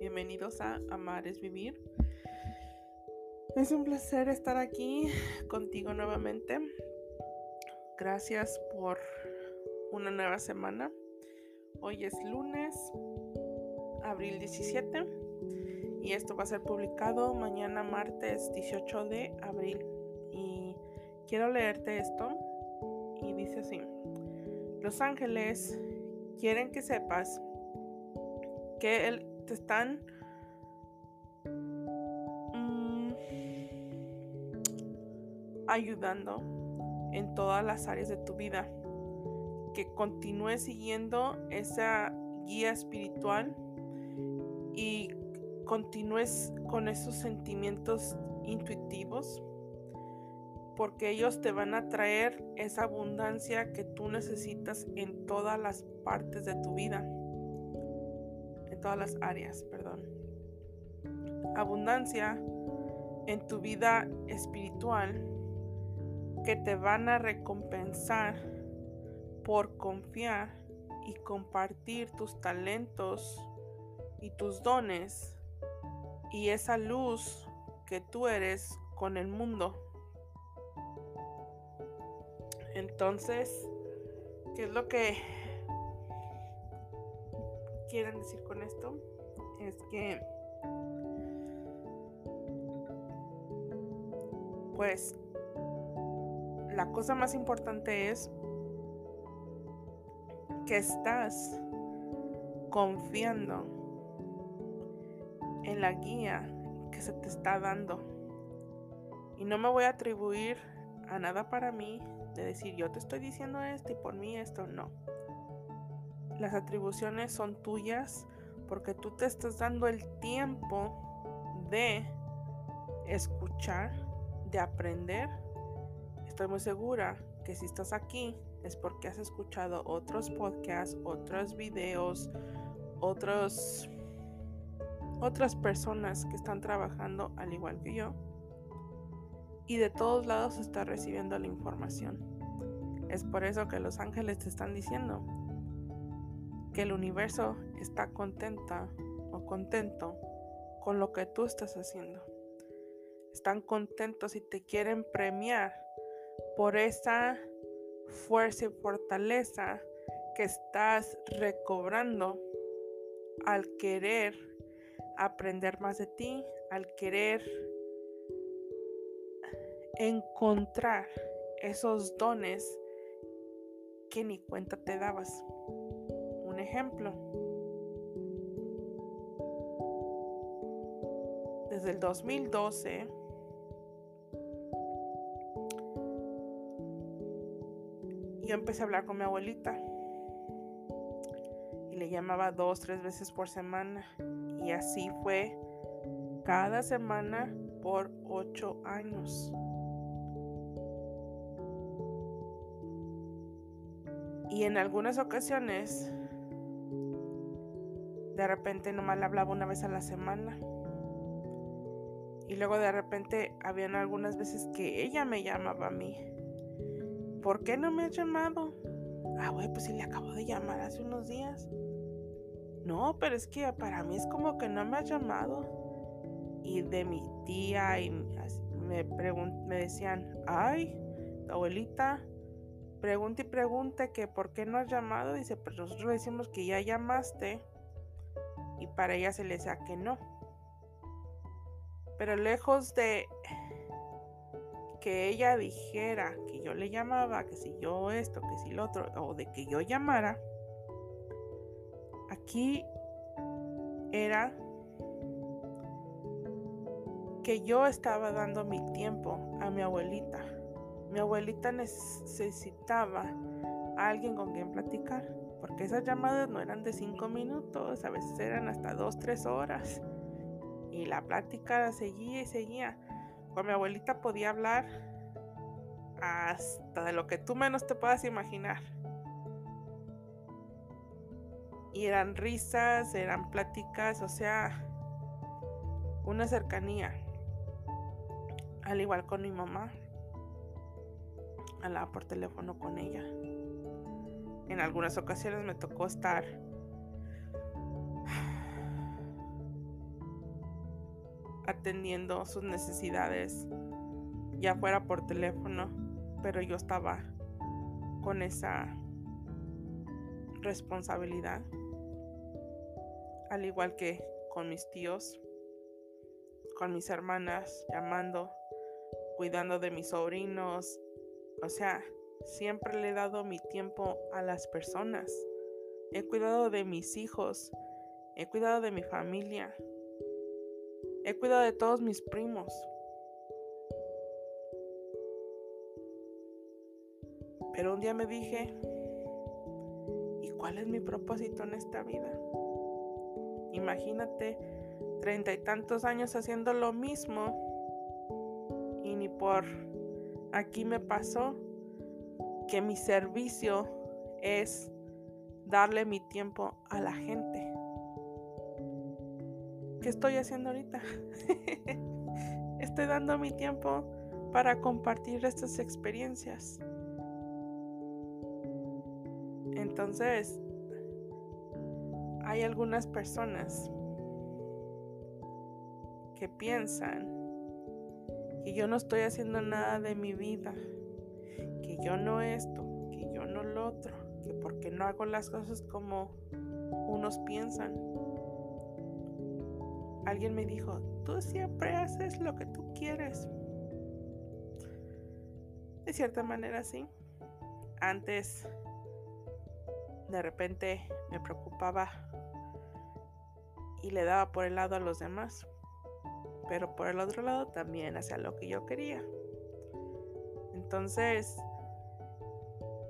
Bienvenidos a Amar es Vivir. Es un placer estar aquí contigo nuevamente. Gracias por una nueva semana. Hoy es lunes, abril 17, y esto va a ser publicado mañana martes 18 de abril. Y quiero leerte esto y dice así. Los ángeles quieren que sepas que te están mm, ayudando en todas las áreas de tu vida. Que continúes siguiendo esa guía espiritual y continúes con esos sentimientos intuitivos porque ellos te van a traer esa abundancia que tú necesitas en todas las partes de tu vida todas las áreas, perdón. Abundancia en tu vida espiritual que te van a recompensar por confiar y compartir tus talentos y tus dones y esa luz que tú eres con el mundo. Entonces, ¿qué es lo que quieren decir con esto es que pues la cosa más importante es que estás confiando en la guía que se te está dando. Y no me voy a atribuir a nada para mí de decir yo te estoy diciendo esto y por mí esto no. Las atribuciones son tuyas porque tú te estás dando el tiempo de escuchar, de aprender. Estoy muy segura que si estás aquí es porque has escuchado otros podcasts, otros videos, otros otras personas que están trabajando al igual que yo. Y de todos lados está recibiendo la información. Es por eso que los ángeles te están diciendo, que el universo está contenta o contento con lo que tú estás haciendo. Están contentos y te quieren premiar por esa fuerza y fortaleza que estás recobrando al querer aprender más de ti, al querer encontrar esos dones que ni cuenta te dabas ejemplo. Desde el 2012 yo empecé a hablar con mi abuelita y le llamaba dos, tres veces por semana y así fue cada semana por ocho años. Y en algunas ocasiones de repente nomás le hablaba una vez a la semana. Y luego de repente habían algunas veces que ella me llamaba a mí. ¿Por qué no me has llamado? Ah, güey, pues si le acabo de llamar hace unos días. No, pero es que para mí es como que no me has llamado. Y de mi tía y me, me decían, ay, tu abuelita, pregunta y pregunta que por qué no has llamado. Dice, pues nosotros decimos que ya llamaste y para ella se le decía que no. Pero lejos de que ella dijera que yo le llamaba, que si yo esto, que si lo otro, o de que yo llamara, aquí era que yo estaba dando mi tiempo a mi abuelita. Mi abuelita necesitaba a alguien con quien platicar porque esas llamadas no eran de cinco minutos, a veces eran hasta dos, tres horas. Y la plática seguía y seguía. Con mi abuelita podía hablar hasta de lo que tú menos te puedas imaginar. Y eran risas, eran pláticas, o sea, una cercanía. Al igual con mi mamá. Hablaba por teléfono con ella. En algunas ocasiones me tocó estar atendiendo sus necesidades, ya fuera por teléfono, pero yo estaba con esa responsabilidad, al igual que con mis tíos, con mis hermanas, llamando, cuidando de mis sobrinos, o sea, siempre le he dado mi tiempo a las personas, he cuidado de mis hijos, he cuidado de mi familia, he cuidado de todos mis primos. Pero un día me dije, ¿y cuál es mi propósito en esta vida? Imagínate treinta y tantos años haciendo lo mismo y ni por aquí me pasó que mi servicio es darle mi tiempo a la gente. ¿Qué estoy haciendo ahorita? estoy dando mi tiempo para compartir estas experiencias. Entonces, hay algunas personas que piensan que yo no estoy haciendo nada de mi vida, que yo no esto, que yo no lo otro, que porque no hago las cosas como unos piensan. Alguien me dijo, tú siempre haces lo que tú quieres. De cierta manera sí. Antes de repente me preocupaba y le daba por el lado a los demás. Pero por el otro lado también hacía lo que yo quería. Entonces,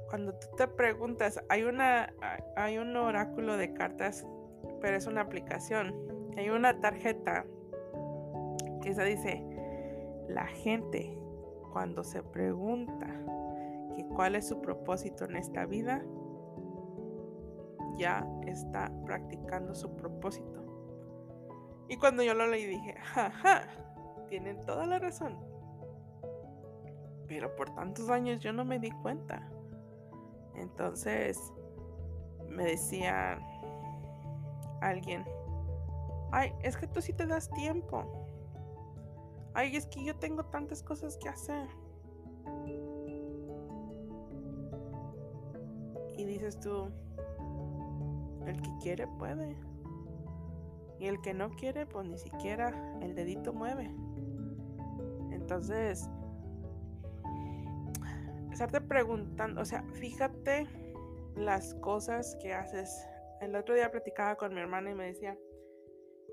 cuando tú te preguntas, hay una hay un oráculo de cartas, pero es una aplicación. Hay una tarjeta que se dice, la gente cuando se pregunta que cuál es su propósito en esta vida, ya está practicando su propósito. Y cuando yo lo leí dije, jaja, tienen toda la razón. Pero por tantos años yo no me di cuenta. Entonces me decía alguien, ay, es que tú sí te das tiempo. Ay, es que yo tengo tantas cosas que hacer. Y dices tú, el que quiere puede. Y el que no quiere, pues ni siquiera el dedito mueve. Entonces, estarte preguntando, o sea, fíjate las cosas que haces. El otro día platicaba con mi hermana y me decía,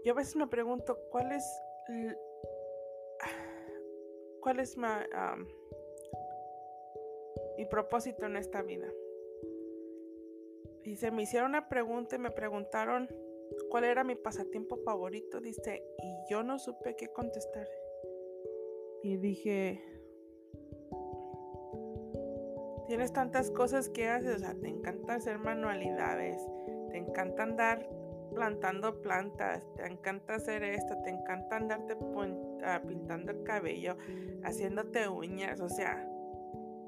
yo a veces me pregunto, ¿cuál es, cuál es mi propósito en esta vida? Dice, me hicieron una pregunta y me preguntaron cuál era mi pasatiempo favorito. Dice, y yo no supe qué contestar. Y dije, tienes tantas cosas que haces, o sea, te encanta hacer manualidades, te encanta andar plantando plantas, te encanta hacer esto, te encanta andarte ah, pintando el cabello, haciéndote uñas, o sea,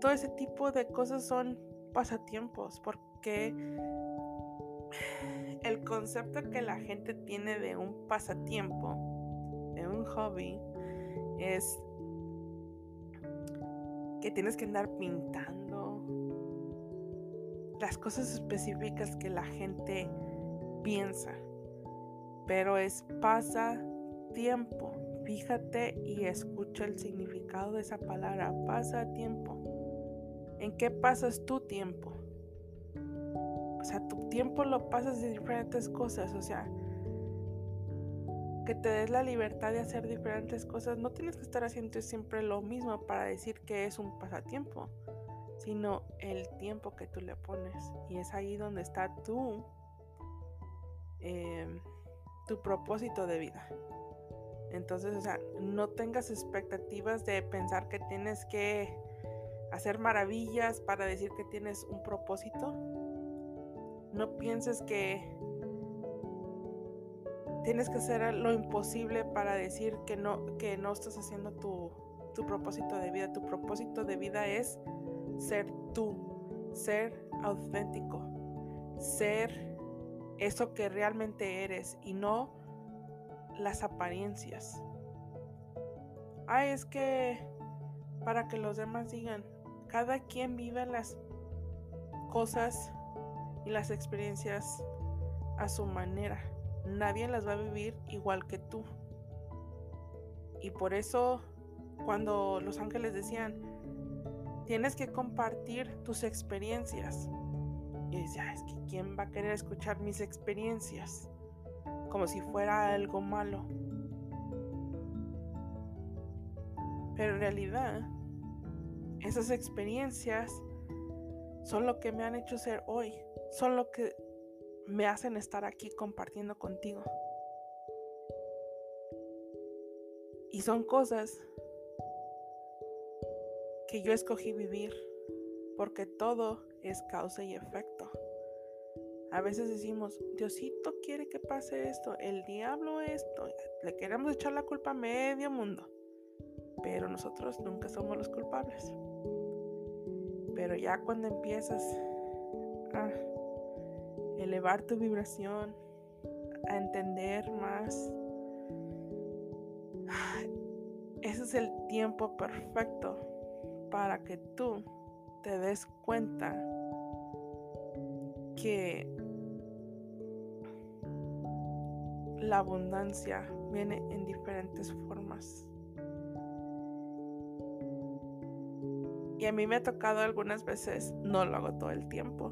todo ese tipo de cosas son pasatiempos, porque el concepto que la gente tiene de un pasatiempo, de un hobby, es que tienes que andar pintando las cosas específicas que la gente piensa, pero es pasatiempo. Fíjate y escucha el significado de esa palabra, pasatiempo. ¿En qué pasas tu tiempo? O sea, tu tiempo lo pasas de diferentes cosas, o sea, que te des la libertad de hacer diferentes cosas. No tienes que estar haciendo siempre lo mismo para decir que es un pasatiempo, sino el tiempo que tú le pones. Y es ahí donde está tú, em, tu propósito de vida. Entonces, o sea, no tengas expectativas de pensar que tienes que hacer maravillas para decir que tienes un propósito. No pienses que tienes que hacer lo imposible para decir que no, que no estás haciendo tu, tu propósito de vida. Tu propósito de vida es ser tú, ser auténtico, ser eso que realmente eres y no las apariencias. ay, es que para que los demás digan, cada quien vive las cosas y las experiencias a su manera. Nadie las va a vivir igual que tú. Y por eso cuando los ángeles decían, tienes que compartir tus experiencias. Y decía, es que ¿quién va a querer escuchar mis experiencias? Como si fuera algo malo. Pero en realidad, esas experiencias son lo que me han hecho ser hoy. Son lo que me hacen estar aquí compartiendo contigo. Y son cosas que yo escogí vivir, porque todo es causa y efecto. A veces decimos, Diosito quiere que pase esto, el diablo esto, le queremos echar la culpa a medio mundo, pero nosotros nunca somos los culpables. Pero ya cuando empiezas a elevar tu vibración, a entender más, ese es el tiempo perfecto para que tú te des cuenta que la abundancia viene en diferentes formas. Y a mí me ha tocado algunas veces, no lo hago todo el tiempo.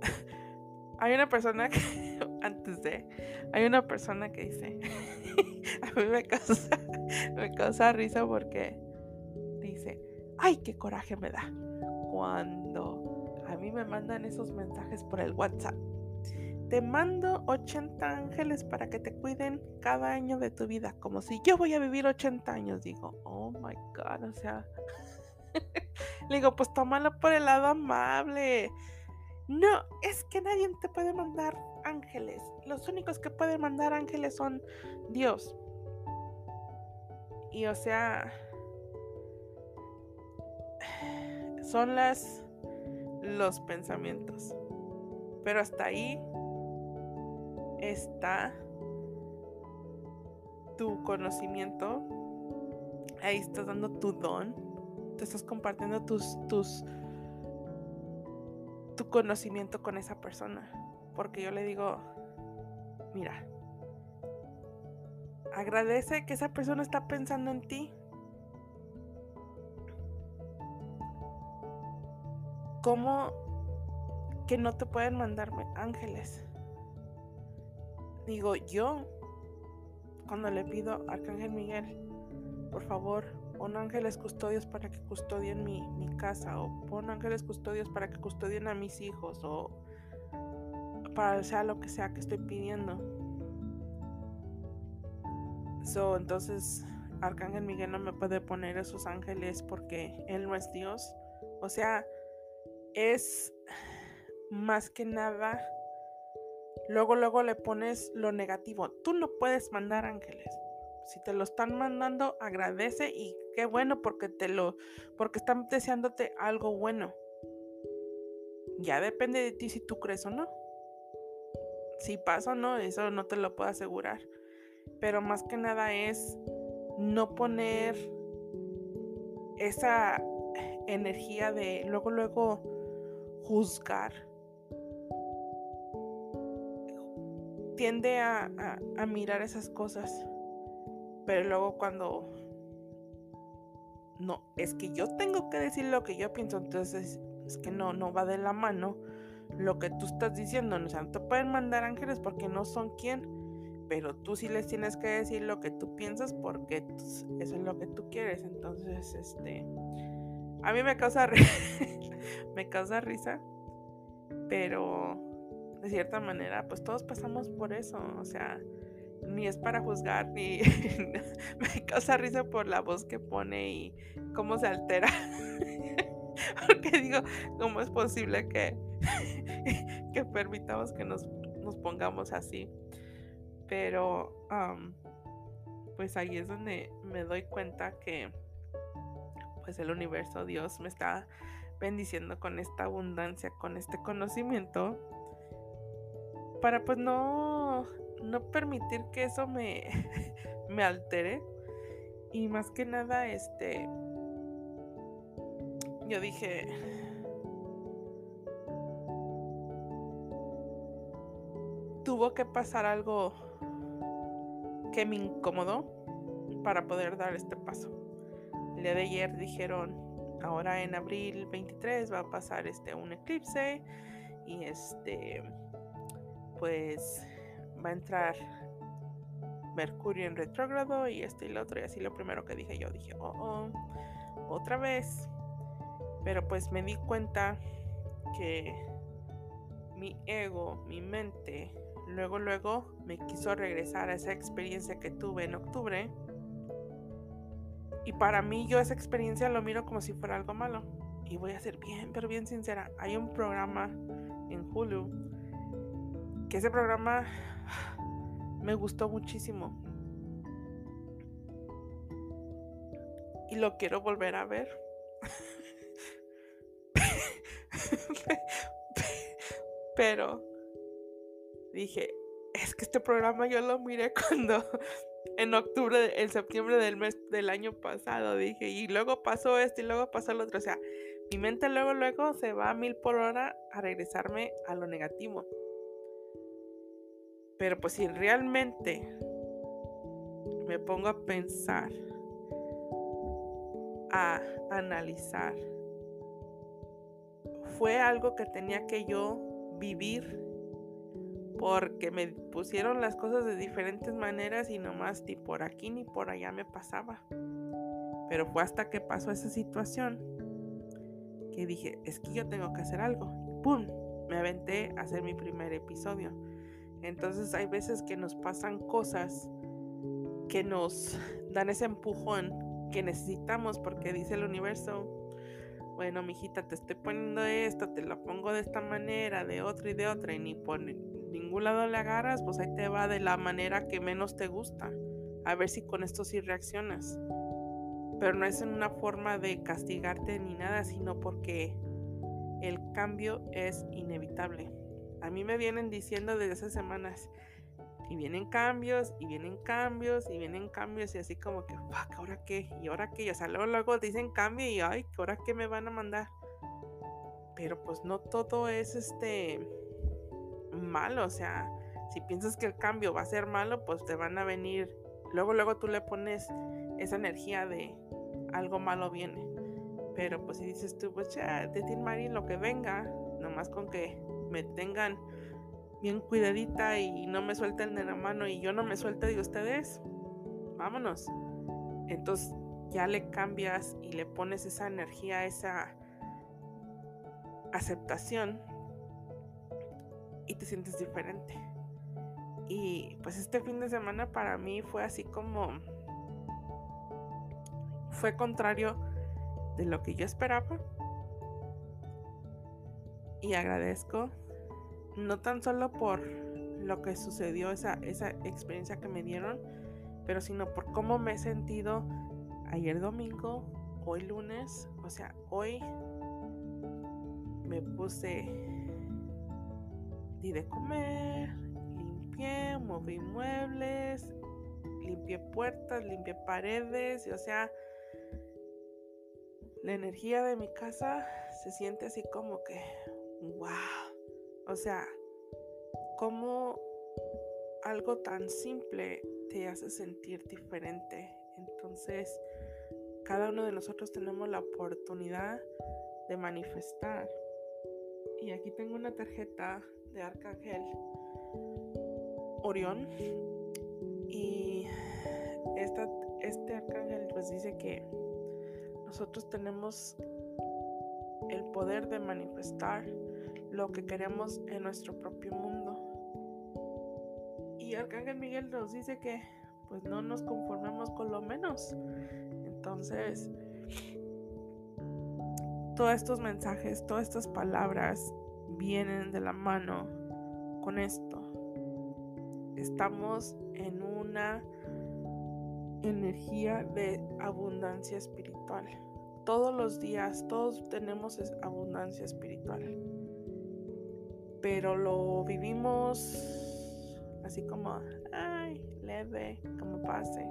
hay una persona que, antes de, hay una persona que dice, a mí me causa, me causa risa porque ay, qué coraje me da cuando a mí me mandan esos mensajes por el WhatsApp. Te mando 80 ángeles para que te cuiden cada año de tu vida, como si yo voy a vivir 80 años. Digo, oh my God, o sea, le digo, pues tómalo por el lado amable. No, es que nadie te puede mandar ángeles. Los únicos que pueden mandar ángeles son Dios. Y o sea, son las los pensamientos. Pero hasta ahí está tu conocimiento. Ahí estás dando tu don. Te estás compartiendo tus, tus, tu conocimiento con esa persona. Porque yo le digo, mira, agradece que esa persona está pensando en ti. ¿Cómo que no te pueden mandarme ángeles? Digo, yo, cuando le pido a Arcángel Miguel, por favor, pon ángeles custodios para que custodien mi, mi casa, o pon ángeles custodios para que custodien a mis hijos, o para sea lo que sea que estoy pidiendo. Entonces, Arcángel Miguel no me puede poner esos ángeles porque él no es Dios. O sea, es más que nada, luego, luego le pones lo negativo. Tú no puedes mandar ángeles. Si te lo están mandando, agradece y qué bueno porque te lo, porque están deseándote algo bueno. Ya depende de ti si tú crees o no. Si pasa o no, eso no te lo puedo asegurar. Pero más que nada es no poner esa energía de luego, luego juzgar. Tiende a, mirar esas cosas. Pero luego cuando... No, es que yo tengo que decir lo que yo pienso. Entonces es que no, no va de la mano lo que tú estás diciendo. O sea, no te pueden mandar ángeles porque no son quien. Pero tú sí les tienes que decir lo que tú piensas porque eso es lo que tú quieres. Entonces, este a mí me causa, me causa risa, pero de cierta manera, pues todos pasamos por eso, o sea, ni es para juzgar, ni me causa risa por la voz que pone y cómo se altera. Porque digo, ¿cómo es posible que, que permitamos que nos, nos pongamos así? Pero, pues ahí es donde me doy cuenta que pues el universo, Dios me está bendiciendo con esta abundancia, con este conocimiento, para pues no, no permitir que eso me, me altere Y más que nada, este, yo dije, tuvo que pasar algo que me incomodó para poder dar este paso. El día de ayer dijeron, ahora en abril 23 va a pasar este un eclipse y este pues va a entrar Mercurio en retrógrado y esto y lo otro y así lo primero que dije yo dije, "Oh, oh, otra vez." Pero pues me di cuenta que mi ego, mi mente, luego luego me quiso regresar a esa experiencia que tuve en octubre. Y para mí yo esa experiencia lo miro como si fuera algo malo. Y voy a ser bien, pero bien sincera. Hay un programa en Hulu que ese programa me gustó muchísimo. Y lo quiero volver a ver. Pero dije, es que este programa yo lo miré cuando en octubre, en septiembre del mes del año pasado, dije, y luego pasó esto y luego pasó lo otro. O sea, mi mente luego, luego se va a mil por hora a regresarme a lo negativo. Pero pues si realmente me pongo a pensar, a analizar, fue algo que tenía que yo vivir porque me pusieron las cosas de diferentes maneras y nomás ni por aquí ni por allá me pasaba. Pero fue hasta que pasó esa situación que dije, es que yo tengo que hacer algo. ¡Pum! Me aventé a hacer mi primer episodio. Entonces hay veces que nos pasan cosas que nos dan ese empujón que necesitamos porque dice el universo, bueno, mijita, te estoy poniendo esto, te lo pongo de esta manera, de otra y de otra, y ni por ningún lado le agarras, pues ahí te va de la manera que menos te gusta. A ver si con esto sí reaccionas. Pero no es en una forma de castigarte ni nada, sino porque el cambio es inevitable. A mí me vienen diciendo desde hace semanas, y vienen cambios, y vienen cambios, y vienen cambios, y así como que, fuck, ¿ahora qué? ¿Y ahora qué? Y, o sea, luego, luego dicen cambio, y ay, ¿ahora qué me van a mandar? Pero pues no todo es este malo, o sea, si piensas que el cambio va a ser malo, pues te van a venir, luego, luego tú le pones esa energía de algo malo viene. Pero pues si dices tú, pues ya, de Tin Marín lo que venga, nomás con que me tengan bien cuidadita y no me suelten de la mano y yo no me suelte de ustedes, vámonos. Entonces ya le cambias y le pones esa energía, esa aceptación y te sientes diferente. Y pues este fin de semana para mí fue así como fue contrario de lo que yo esperaba. Y agradezco no tan solo por lo que sucedió, esa, esa experiencia que me dieron, pero sino por cómo me he sentido ayer domingo, hoy lunes, o sea, hoy me puse, di de comer, limpié, moví muebles, limpié puertas, limpié paredes, y o sea, la energía de mi casa se siente así como que, wow. O sea, como algo tan simple te hace sentir diferente. Entonces, cada uno de nosotros tenemos la oportunidad de manifestar. Y aquí tengo una tarjeta de Arcángel Orión. Y este arcángel pues dice que nosotros tenemos el poder de manifestar lo que queremos en nuestro propio mundo. Y Arcángel Miguel nos dice que pues no nos conformemos con lo menos. Entonces, todos estos mensajes, todas estas palabras vienen de la mano con esto. Estamos en una energía de abundancia espiritual. Todos los días, todos tenemos abundancia espiritual. Pero lo vivimos así como, ay, leve, como pase.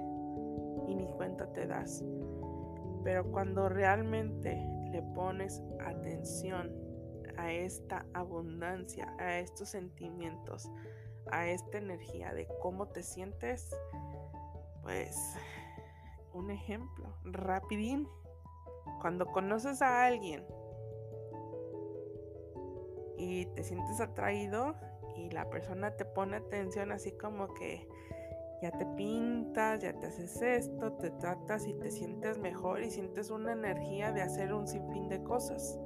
y ni cuenta te das. Pero cuando realmente le pones atención a esta abundancia, a estos sentimientos, a esta energía de cómo te sientes, pues un ejemplo, rapidín, cuando conoces a alguien y te sientes atraído y la persona te pone atención así como que ya te pintas, ya te haces esto, te tratas y te sientes mejor y sientes una energía de hacer un sinfín de cosas.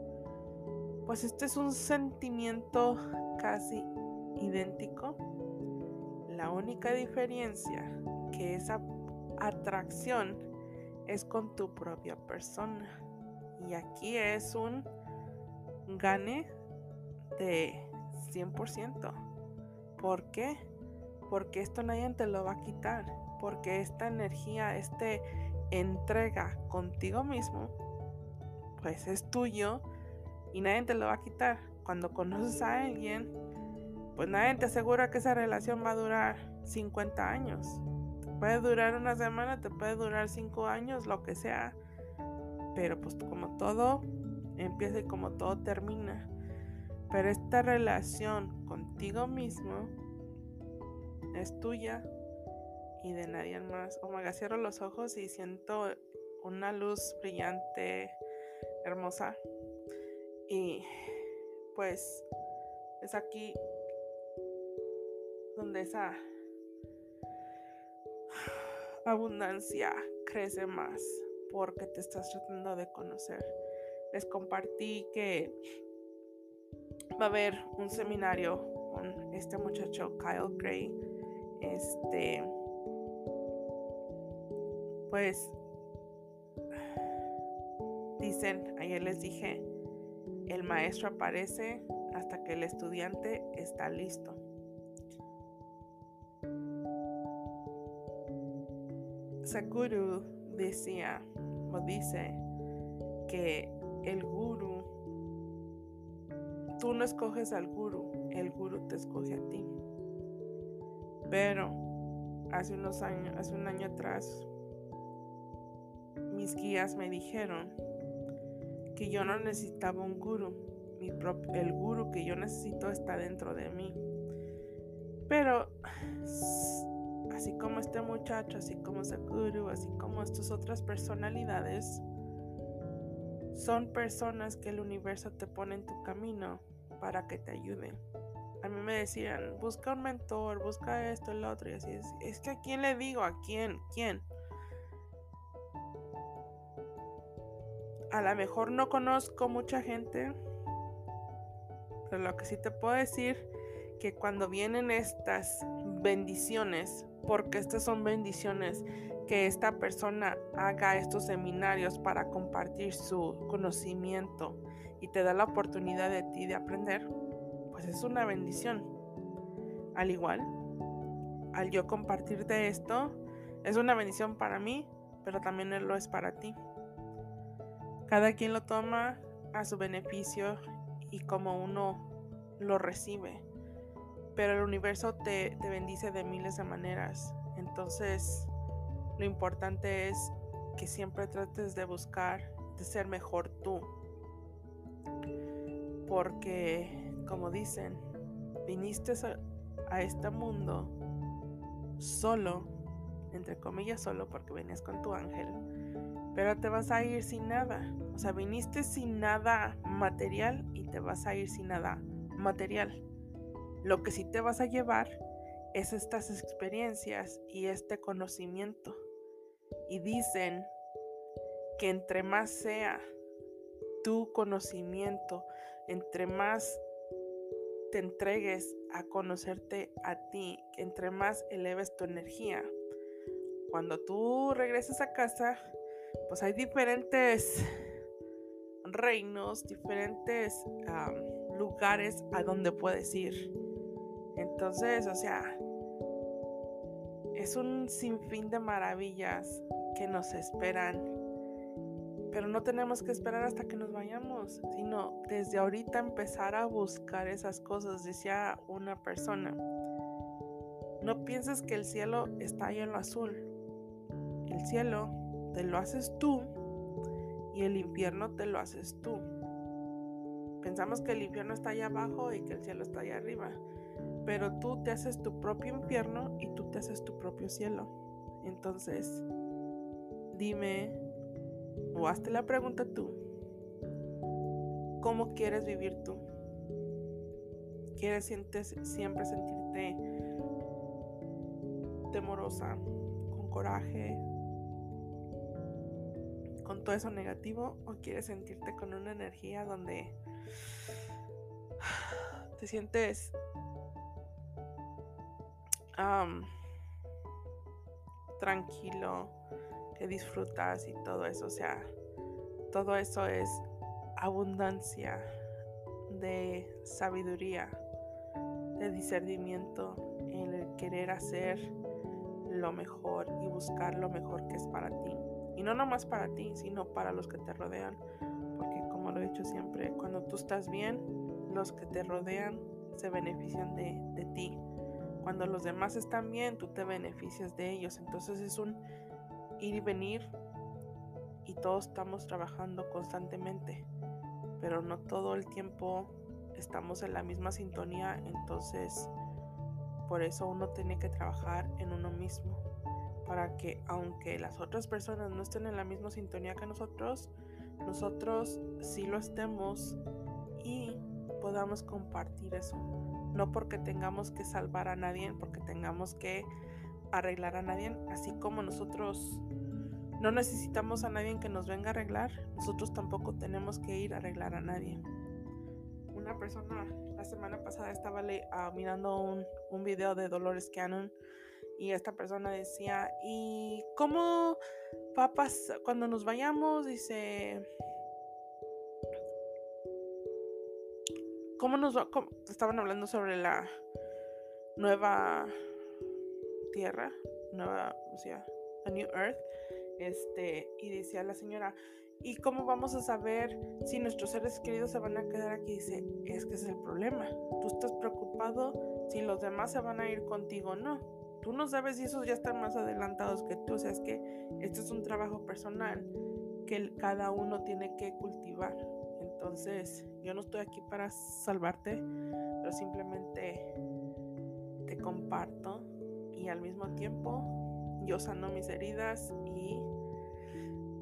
Pues este es un sentimiento casi idéntico. La única diferencia que esa atracción es con tu propia persona. Y aquí es un gane de 100%. ¿Por qué? Porque esto nadie te lo va a quitar. Porque esta energía, este entrega contigo mismo, pues es tuyo y nadie te lo va a quitar. Cuando conoces a alguien, pues nadie te asegura que esa relación va a durar 50 años. Te puede durar una semana, te puede durar 5 años, lo que sea. Pero pues como todo empieza y como todo termina. Pero esta relación contigo mismo es tuya y de nadie más. Omega, cierro los ojos y siento una luz brillante, hermosa. Y pues es aquí donde esa abundancia crece más porque te estás tratando de conocer. Les compartí que va a haber un seminario con este muchacho Kyle Gray. Este, pues dicen, ayer les dije, el maestro aparece hasta que el estudiante está listo. Sakuru decía o dice que el guru, tú no escoges al guru, el guru te escoge a ti. Pero hace unos años, hace un año atrás, mis guías me dijeron que yo no necesitaba un guru, el guru que yo necesito está dentro de mí. Pero así como este muchacho, así como Sakuru, así como estas otras personalidades, son personas que el universo te pone en tu camino para que te ayuden. A mí me decían, busca un mentor, busca esto, el otro, y así es. Es que a quién le digo, a quién, quién. A lo mejor no conozco mucha gente, pero lo que sí te puedo decir que cuando vienen estas bendiciones, porque estas son bendiciones, que esta persona haga estos seminarios para compartir su conocimiento y te da la oportunidad de ti de aprender, pues es una bendición. Al igual, al yo compartir de esto, es una bendición para mí, pero también lo es para ti. Cada quien lo toma a su beneficio y como uno lo recibe. Pero el universo te, bendice de miles de maneras. Entonces, lo importante es que siempre trates de buscar de ser mejor tú. Porque, como dicen, viniste a, a este mundo solo, entre comillas solo, porque venías con tu ángel pero te vas a ir sin nada. O sea, viniste sin nada material y te vas a ir sin nada material. Lo que sí te vas a llevar es estas experiencias y este conocimiento. Y dicen que entre más sea tu conocimiento, entre más te entregues a conocerte a ti, entre más eleves tu energía, cuando tú regreses a casa, pues hay diferentes reinos, diferentes lugares a donde puedes ir. Entonces, o sea, es un sinfín de maravillas que nos esperan. Pero no tenemos que esperar hasta que nos vayamos, sino desde ahorita empezar a buscar esas cosas, decía una persona. No pienses que el cielo está ahí en lo azul, el cielo te lo haces tú y el infierno te lo haces tú. Pensamos que el infierno está allá abajo y que el cielo está allá arriba, pero tú te haces tu propio infierno y tú te haces tu propio cielo. Entonces, dime o hazte la pregunta tú, ¿cómo quieres vivir tú? ¿Quieres siempre sentirte temorosa, con coraje, con todo eso negativo o quieres sentirte con una energía donde te sientes tranquilo, que disfrutas y todo eso, o sea, todo eso es abundancia de sabiduría, de discernimiento, en el querer hacer lo mejor y buscar lo mejor que es para ti. Y no nomás para ti, sino para los que te rodean. Porque como lo he dicho siempre, cuando tú estás bien, los que te rodean se benefician de, de ti. Cuando los demás están bien, tú te beneficias de ellos. Entonces es un ir y venir y todos estamos trabajando constantemente. Pero no todo el tiempo estamos en la misma sintonía. Entonces por eso uno tiene que trabajar en uno mismo para que aunque las otras personas no estén en la misma sintonía que nosotros, nosotros sí lo estemos y podamos compartir eso. No porque tengamos que salvar a nadie, porque tengamos que arreglar a nadie, así como nosotros no necesitamos a nadie que nos venga a arreglar, nosotros tampoco tenemos que ir a arreglar a nadie. Una persona la semana pasada estaba uh, mirando un, video de Dolores Cannon y esta persona decía, ¿y cómo papas cuando nos vayamos? Dice, ¿cómo nos va? Estaban hablando sobre la nueva tierra, nueva, o sea, a new earth. Este, y decía la señora, ¿y cómo vamos a saber si nuestros seres queridos se van a quedar aquí? Dice, es que es el problema. Tú estás preocupado si los demás se van a ir contigo o no tú no sabes si esos ya están más adelantados que tú. O sea, es que esto es un trabajo personal que cada uno tiene que cultivar. Entonces, yo no estoy aquí para salvarte, pero simplemente te comparto y al mismo tiempo yo sano mis heridas y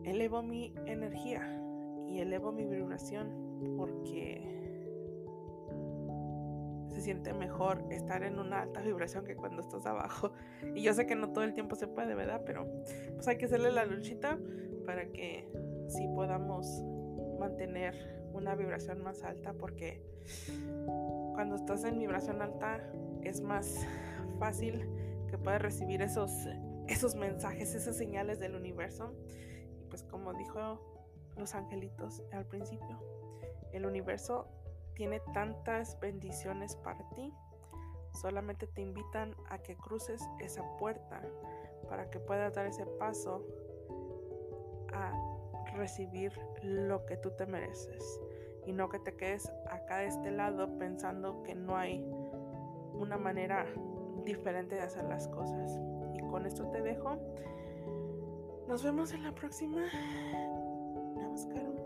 elevo mi energía y elevo mi vibración porque siente mejor estar en una alta vibración que cuando estás abajo. Y yo sé que no todo el tiempo se puede, ¿verdad? Pero pues hay que hacerle la luchita para que sí podamos mantener una vibración más alta porque cuando estás en vibración alta es más fácil que puedas recibir esos, esos mensajes, esas señales del universo. Y pues como dijo los angelitos al principio, el universo tiene tantas bendiciones para ti. Solamente te invitan a que cruces esa puerta para que puedas dar ese paso a recibir lo que tú te mereces y no que te quedes acá de este lado pensando que no hay una manera diferente de hacer las cosas. Y con esto te dejo. Nos vemos en la próxima. Namaskaram.